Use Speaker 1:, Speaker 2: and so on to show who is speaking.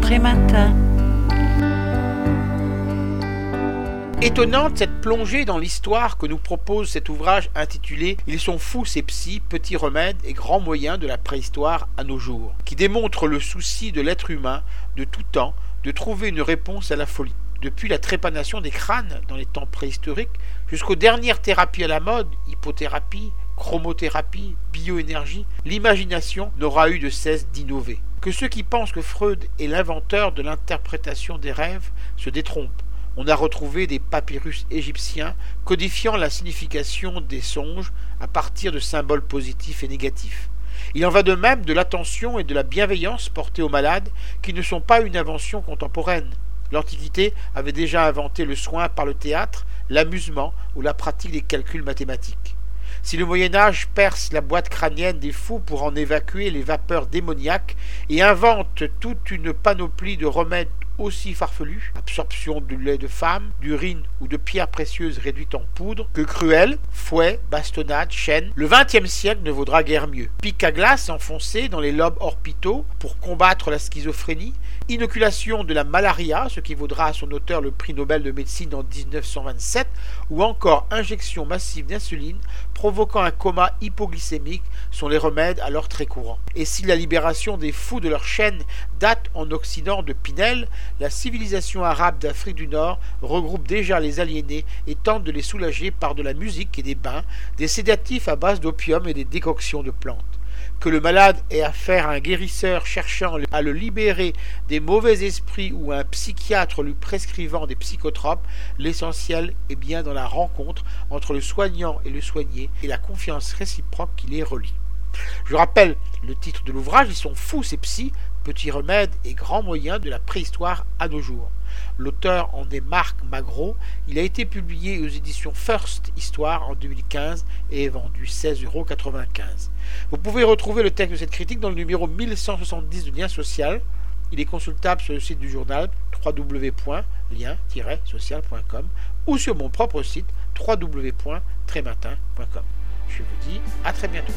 Speaker 1: Prématin.
Speaker 2: Étonnante cette plongée dans l'histoire que nous propose cet ouvrage intitulé Ils sont fous ces psys, petits remèdes et grands moyens de la préhistoire à nos jours, qui démontre le souci de l'être humain de tout temps de trouver une réponse à la folie. Depuis la trépanation des crânes dans les temps préhistoriques jusqu'aux dernières thérapies à la mode, hypothérapie, chromothérapie, bioénergie, l'imagination n'aura eu de cesse d'innover. Que ceux qui pensent que Freud est l'inventeur de l'interprétation des rêves se détrompent. On a retrouvé des papyrus égyptiens codifiant la signification des songes à partir de symboles positifs et négatifs. Il en va de même de l'attention et de la bienveillance portées aux malades qui ne sont pas une invention contemporaine. L'Antiquité avait déjà inventé le soin par le théâtre, l'amusement ou la pratique des calculs mathématiques. Si le Moyen Âge perce la boîte crânienne des fous pour en évacuer les vapeurs démoniaques et invente toute une panoplie de remèdes aussi farfelus, absorption de lait de femme, d'urine ou de pierres précieuses réduites en poudre, que cruelles, fouet, bastonnade, chaîne, le XXe siècle ne vaudra guère mieux. Pic à glace enfoncé dans les lobes orbitaux pour combattre la schizophrénie, inoculation de la malaria, ce qui vaudra à son auteur le prix Nobel de médecine en 1927, ou encore injection massive d'insuline provoquant un coma hypoglycémique sont les remèdes alors très courants. Et si la libération des fous de leur chaîne date en Occident de Pinel, la civilisation arabe d'Afrique du Nord regroupe déjà les aliénés et tente de les soulager par de la musique et des bains, des sédatifs à base d'opium et des décoctions de plantes que le malade ait affaire à un guérisseur cherchant à le libérer des mauvais esprits ou un psychiatre lui prescrivant des psychotropes, l'essentiel est bien dans la rencontre entre le soignant et le soigné et la confiance réciproque qui les relie. Je rappelle le titre de l'ouvrage, ils sont fous ces psys, petits remèdes et grands moyens de la préhistoire à nos jours. L'auteur en est Marc Magro. Il a été publié aux éditions First Histoire en 2015 et est vendu 16,95 euros. Vous pouvez retrouver le texte de cette critique dans le numéro 1170 de Lien Social. Il est consultable sur le site du journal www.lien-social.com ou sur mon propre site www.trématin.com. Je vous dis à très bientôt.